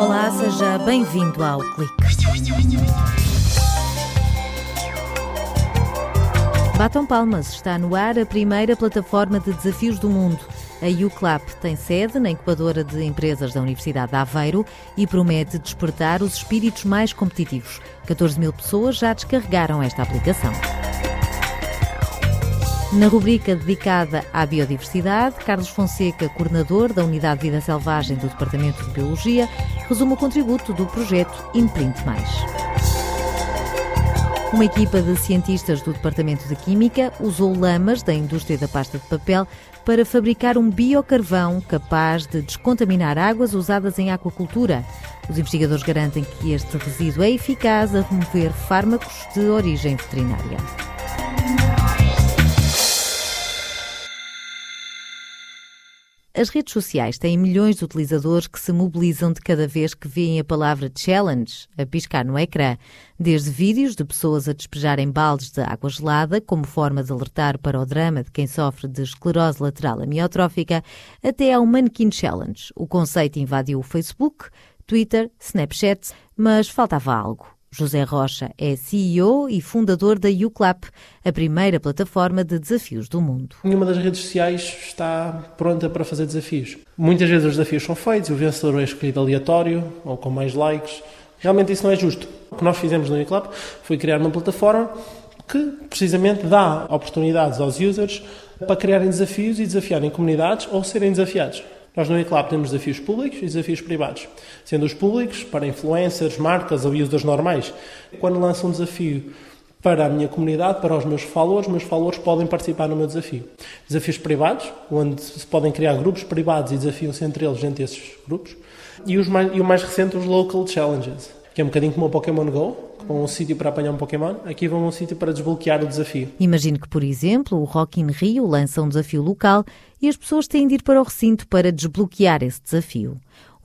Olá, seja bem-vindo ao Clique. Batam palmas, está no ar a primeira plataforma de desafios do mundo. A UCLAP tem sede na incubadora de empresas da Universidade de Aveiro e promete despertar os espíritos mais competitivos. 14 mil pessoas já descarregaram esta aplicação. Na rubrica dedicada à biodiversidade, Carlos Fonseca, coordenador da Unidade de Vida Selvagem do Departamento de Biologia, resume o contributo do projeto Imprint Mais. Uma equipa de cientistas do Departamento de Química usou lamas da indústria da pasta de papel para fabricar um biocarvão capaz de descontaminar águas usadas em aquacultura. Os investigadores garantem que este resíduo é eficaz a remover fármacos de origem veterinária. As redes sociais têm milhões de utilizadores que se mobilizam de cada vez que veem a palavra challenge a piscar no ecrã, desde vídeos de pessoas a despejarem baldes de água gelada como forma de alertar para o drama de quem sofre de esclerose lateral amiotrófica, até ao Mannequin Challenge. O conceito invadiu o Facebook, Twitter, Snapchat, mas faltava algo. José Rocha é CEO e fundador da UCLAP, a primeira plataforma de desafios do mundo. Nenhuma das redes sociais está pronta para fazer desafios. Muitas vezes os desafios são feitos, o vencedor é escolhido aleatório ou com mais likes. Realmente isso não é justo. O que nós fizemos na UCLAP foi criar uma plataforma que precisamente dá oportunidades aos users para criarem desafios e desafiarem comunidades ou serem desafiados. Nós no eClap temos desafios públicos e desafios privados. Sendo os públicos para influencers, marcas ou users normais. Quando lanço um desafio para a minha comunidade, para os meus followers, meus followers podem participar no meu desafio. Desafios privados, onde se podem criar grupos privados e desafiam-se entre eles, entre esses grupos. E, mais, e o mais recente, os Local Challenges, que é um bocadinho como o Pokémon GO, que vão a um sítio para apanhar um Pokémon, aqui vão a um sítio para desbloquear o desafio. Imagine que, por exemplo, o Rock in Rio lança um desafio local e as pessoas têm de ir para o recinto para desbloquear esse desafio.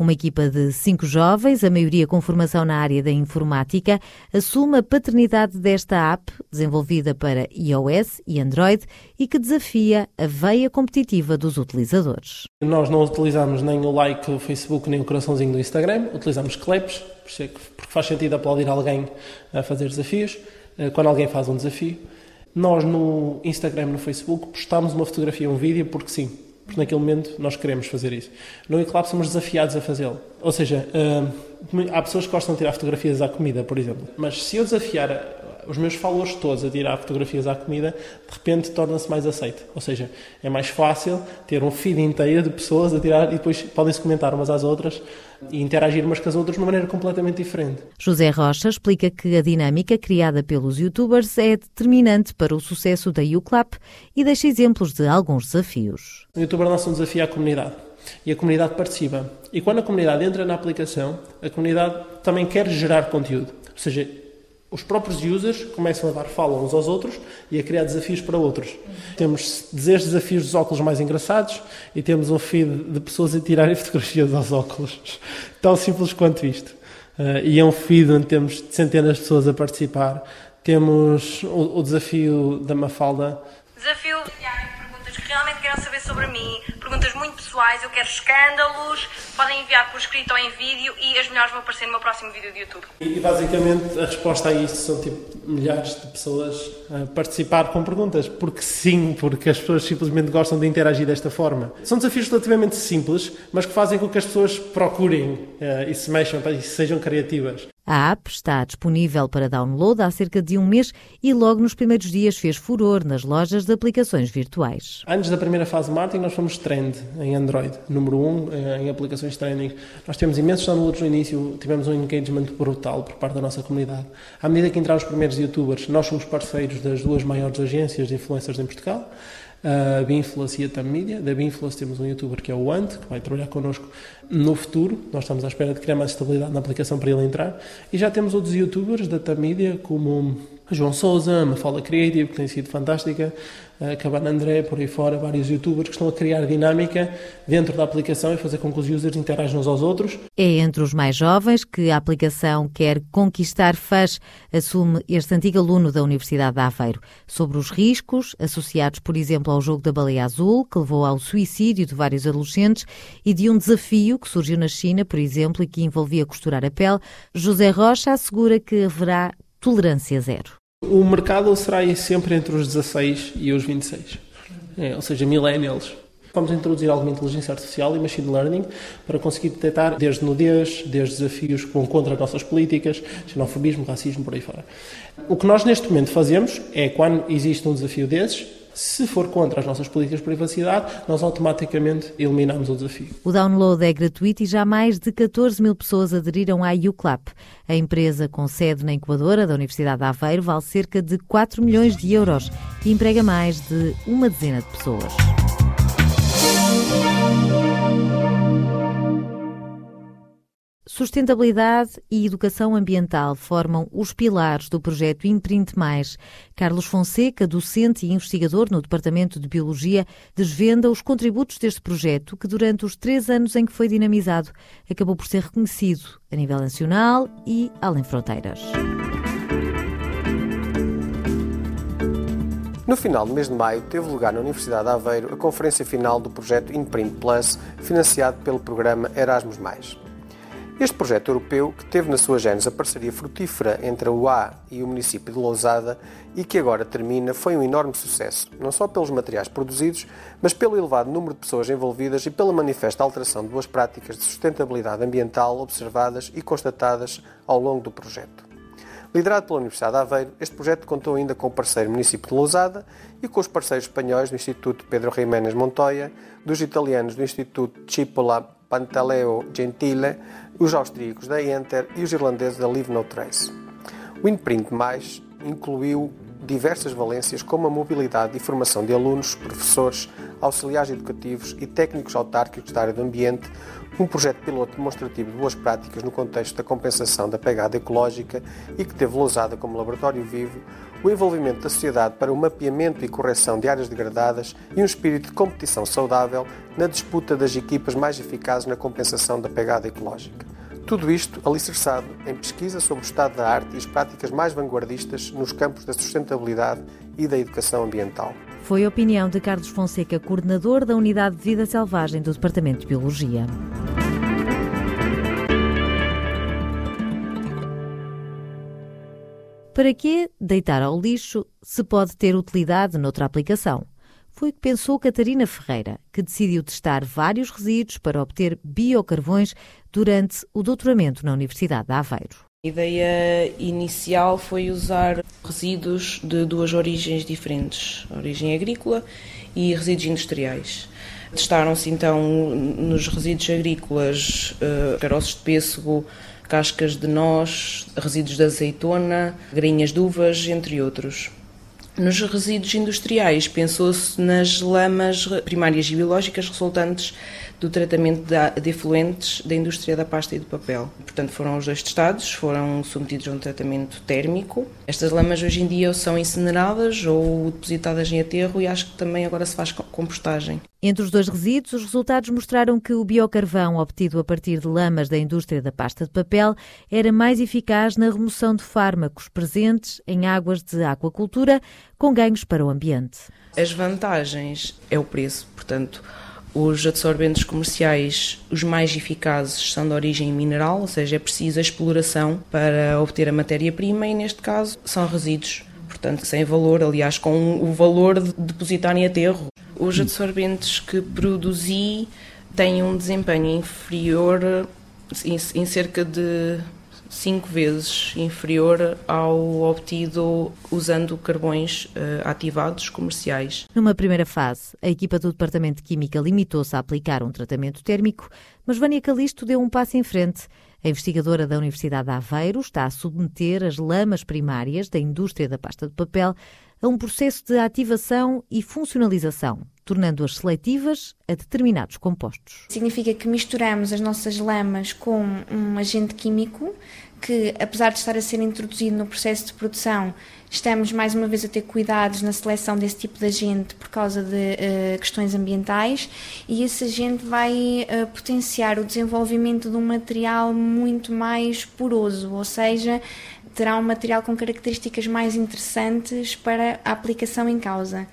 Uma equipa de cinco jovens, a maioria com formação na área da informática, assume a paternidade desta app, desenvolvida para iOS e Android e que desafia a veia competitiva dos utilizadores. Nós não utilizamos nem o like do Facebook nem o coraçãozinho do Instagram, utilizamos claps, porque faz sentido aplaudir alguém a fazer desafios, eh, quando alguém faz um desafio. Nós no Instagram, no Facebook, postamos uma fotografia, um vídeo, porque sim, porque naquele momento nós queremos fazer isso. No Eclap somos desafiados a fazê-lo. Ou seja, uh, há pessoas que gostam de tirar fotografias à comida, por exemplo. Mas se eu desafiar os meus followers todos a tirar fotografias à comida, de repente torna-se mais aceito. Ou seja, é mais fácil ter um feed inteiro de pessoas a tirar e depois podem-se comentar umas às outras e interagir umas com as outras de uma maneira completamente diferente. José Rocha explica que a dinâmica criada pelos youtubers é determinante para o sucesso da UCLAP e deixa exemplos de alguns desafios. O youtuber lança um desafio à comunidade e a comunidade participa. E quando a comunidade entra na aplicação, a comunidade também quer gerar conteúdo. Ou seja, os próprios users começam a dar follow uns aos outros e a criar desafios para outros. Uhum. Temos 10 desafios dos óculos mais engraçados e temos um feed de pessoas a tirarem fotografias aos óculos. Tão simples quanto isto. Uh, e é um feed onde temos centenas de pessoas a participar. Temos o, o desafio da Mafalda. Desafio perguntas que realmente queiram saber sobre mim, perguntas muito pessoais, eu quero escândalos, podem enviar por escrito ou em vídeo e as melhores vão aparecer no meu próximo vídeo do YouTube. E basicamente a resposta a isto são tipo milhares de pessoas a participar com perguntas, porque sim, porque as pessoas simplesmente gostam de interagir desta forma. São desafios relativamente simples, mas que fazem com que as pessoas procurem uh, e se mexam e sejam criativas. A app está disponível para download há cerca de um mês e logo nos primeiros dias fez furor nas lojas de aplicações virtuais. Antes da primeira fase de marketing, nós fomos trend em Android, número 1 um, eh, em aplicações trending. Nós tivemos imensos downloads no início, tivemos um engagement brutal por parte da nossa comunidade. À medida que entraram os primeiros youtubers, nós somos parceiros das duas maiores agências de influencers em Portugal a Binfluence e a Tam Media. Da Binfluence temos um youtuber que é o Ant, que vai trabalhar connosco no futuro. Nós estamos à espera de criar mais estabilidade na aplicação para ele entrar. E já temos outros youtubers da Tam Media, como a João Souza, a Mafala Creative, que tem sido fantástica, a Cabana André, por aí fora, vários youtubers que estão a criar dinâmica dentro da aplicação e fazer com que os users interajam uns aos outros. É entre os mais jovens que a aplicação quer conquistar fãs, assume este antigo aluno da Universidade de Aveiro, sobre os riscos associados, por exemplo, ao jogo da baleia azul, que levou ao suicídio de vários adolescentes, e de um desafio que surgiu na China, por exemplo, e que envolvia costurar a pele. José Rocha assegura que haverá tolerância zero. O mercado será sempre entre os 16 e os 26, é, ou seja, millennials. Vamos introduzir alguma inteligência artificial e machine learning para conseguir detectar desde nudez, desde desafios que vão contra as nossas políticas, xenofobismo, racismo, por aí fora. O que nós neste momento fazemos é, quando existe um desafio desses, se for contra as nossas políticas de privacidade, nós automaticamente eliminamos o desafio. O download é gratuito e já mais de 14 mil pessoas aderiram à UCLAP. A empresa, com sede na incubadora da Universidade de Aveiro, vale cerca de 4 milhões de euros e emprega mais de uma dezena de pessoas. Sustentabilidade e educação ambiental formam os pilares do projeto Imprint Mais. Carlos Fonseca, docente e investigador no Departamento de Biologia, desvenda os contributos deste projeto que, durante os três anos em que foi dinamizado, acabou por ser reconhecido a nível nacional e além fronteiras. No final do mês de maio, teve lugar na Universidade de Aveiro a conferência final do projeto Imprint Plus, financiado pelo programa Erasmus. Este projeto europeu, que teve na sua gênese a parceria frutífera entre a UA e o município de Lousada e que agora termina, foi um enorme sucesso, não só pelos materiais produzidos, mas pelo elevado número de pessoas envolvidas e pela manifesta alteração de boas práticas de sustentabilidade ambiental observadas e constatadas ao longo do projeto. Liderado pela Universidade de Aveiro, este projeto contou ainda com o parceiro município de Lousada e com os parceiros espanhóis do Instituto Pedro Jiménez Montoya, dos italianos do Instituto Cipolla Pantaleo Gentile, os austríacos da Enter e os irlandeses da Leave No Trace. O Imprint Mais incluiu diversas valências como a mobilidade e formação de alunos, professores, auxiliares educativos e técnicos autárquicos da área do ambiente, um projeto piloto demonstrativo de boas práticas no contexto da compensação da pegada ecológica e que teve Lousada como laboratório vivo, o envolvimento da sociedade para o mapeamento e correção de áreas degradadas e um espírito de competição saudável na disputa das equipas mais eficazes na compensação da pegada ecológica. Tudo isto alicerçado em pesquisa sobre o estado da arte e as práticas mais vanguardistas nos campos da sustentabilidade e da educação ambiental. Foi a opinião de Carlos Fonseca, coordenador da Unidade de Vida Selvagem do Departamento de Biologia. Para que deitar ao lixo se pode ter utilidade noutra aplicação? Foi o que pensou Catarina Ferreira, que decidiu testar vários resíduos para obter biocarvões durante o doutoramento na Universidade de Aveiro. A ideia inicial foi usar resíduos de duas origens diferentes, origem agrícola e resíduos industriais. Testaram-se então nos resíduos agrícolas uh, caroços de pêssego, cascas de noz, resíduos de azeitona, grainhas de uvas, entre outros. Nos resíduos industriais, pensou-se nas lamas primárias e biológicas resultantes do tratamento de efluentes da indústria da pasta e do papel. Portanto, foram os dois testados, foram submetidos a um tratamento térmico. Estas lamas hoje em dia são incineradas ou depositadas em aterro e acho que também agora se faz compostagem. Entre os dois resíduos, os resultados mostraram que o biocarvão obtido a partir de lamas da indústria da pasta de papel era mais eficaz na remoção de fármacos presentes em águas de aquacultura, com ganhos para o ambiente. As vantagens é o preço, portanto, os absorventes comerciais, os mais eficazes, são de origem mineral, ou seja, é preciso a exploração para obter a matéria-prima e, neste caso, são resíduos, portanto, sem valor, aliás, com o valor de depositar em aterro. Os absorventes que produzi têm um desempenho inferior, em cerca de cinco vezes inferior ao obtido usando carvões uh, ativados comerciais. Numa primeira fase, a equipa do Departamento de Química limitou-se a aplicar um tratamento térmico, mas Vânia Calisto deu um passo em frente. A investigadora da Universidade de Aveiro está a submeter as lamas primárias da indústria da pasta de papel a um processo de ativação e funcionalização, tornando-as seletivas a determinados compostos. Significa que misturamos as nossas lamas com um agente químico que, apesar de estar a ser introduzido no processo de produção, estamos mais uma vez a ter cuidados na seleção desse tipo de agente por causa de uh, questões ambientais e esse agente vai uh, potenciar o desenvolvimento de um material muito mais poroso, ou seja, terá um material com características mais interessantes para a aplicação em causa.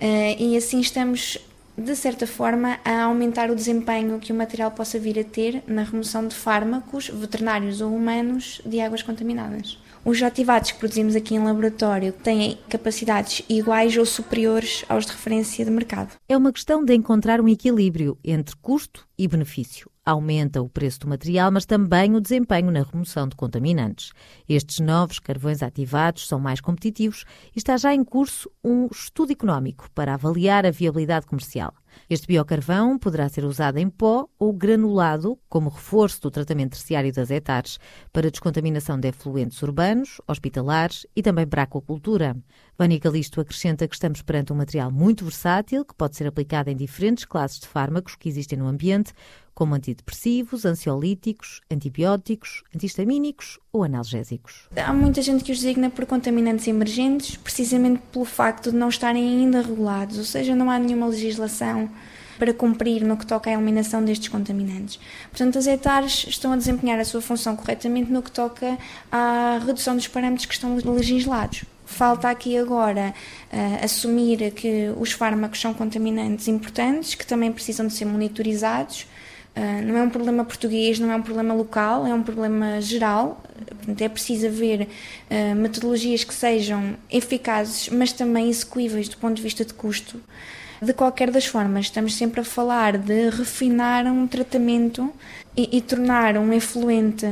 Uh, e assim estamos de certa forma, a aumentar o desempenho que o material possa vir a ter na remoção de fármacos veterinários ou humanos de águas contaminadas. Os ativados que produzimos aqui em laboratório têm capacidades iguais ou superiores aos de referência de mercado. É uma questão de encontrar um equilíbrio entre custo e benefício aumenta o preço do material, mas também o desempenho na remoção de contaminantes. Estes novos carvões ativados são mais competitivos e está já em curso um estudo económico para avaliar a viabilidade comercial. Este biocarvão poderá ser usado em pó ou granulado como reforço do tratamento terciário das hectares para descontaminação de efluentes urbanos, hospitalares e também para a aquacultura. Vânia Calisto acrescenta que estamos perante um material muito versátil que pode ser aplicado em diferentes classes de fármacos que existem no ambiente, como antidepressivos, ansiolíticos, antibióticos, antihistamínicos ou analgésicos. Há muita gente que os designa por contaminantes emergentes, precisamente pelo facto de não estarem ainda regulados, ou seja, não há nenhuma legislação para cumprir no que toca à eliminação destes contaminantes. Portanto, as hectares estão a desempenhar a sua função corretamente no que toca à redução dos parâmetros que estão legislados. Falta aqui agora uh, assumir que os fármacos são contaminantes importantes, que também precisam de ser monitorizados Uh, não é um problema português, não é um problema local, é um problema geral. Portanto, é preciso haver uh, metodologias que sejam eficazes, mas também execuíveis do ponto de vista de custo. De qualquer das formas, estamos sempre a falar de refinar um tratamento e, e tornar um efluente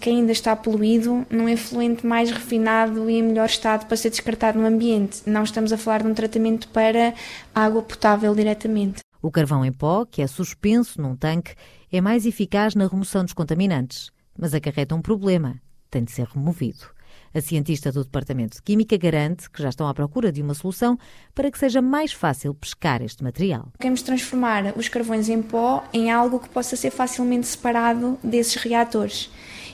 que ainda está poluído num efluente mais refinado e em melhor estado para ser descartado no ambiente. Não estamos a falar de um tratamento para água potável diretamente. O carvão em pó, que é suspenso num tanque, é mais eficaz na remoção dos contaminantes, mas acarreta um problema: tem de ser removido. A cientista do Departamento de Química garante que já estão à procura de uma solução para que seja mais fácil pescar este material. Queremos transformar os carvões em pó em algo que possa ser facilmente separado desses reatores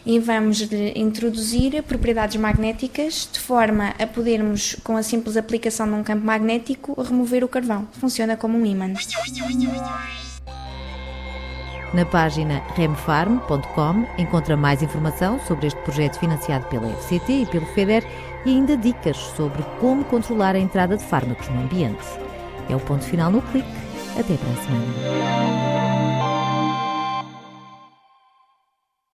e vamos introduzir propriedades magnéticas de forma a podermos, com a simples aplicação de um campo magnético, remover o carvão. Funciona como um ímã. Na página remfarm.com encontra mais informação sobre este projeto financiado pela FCT e pelo FEDER e ainda dicas sobre como controlar a entrada de fármacos no ambiente. É o ponto final no clique. Até para a semana.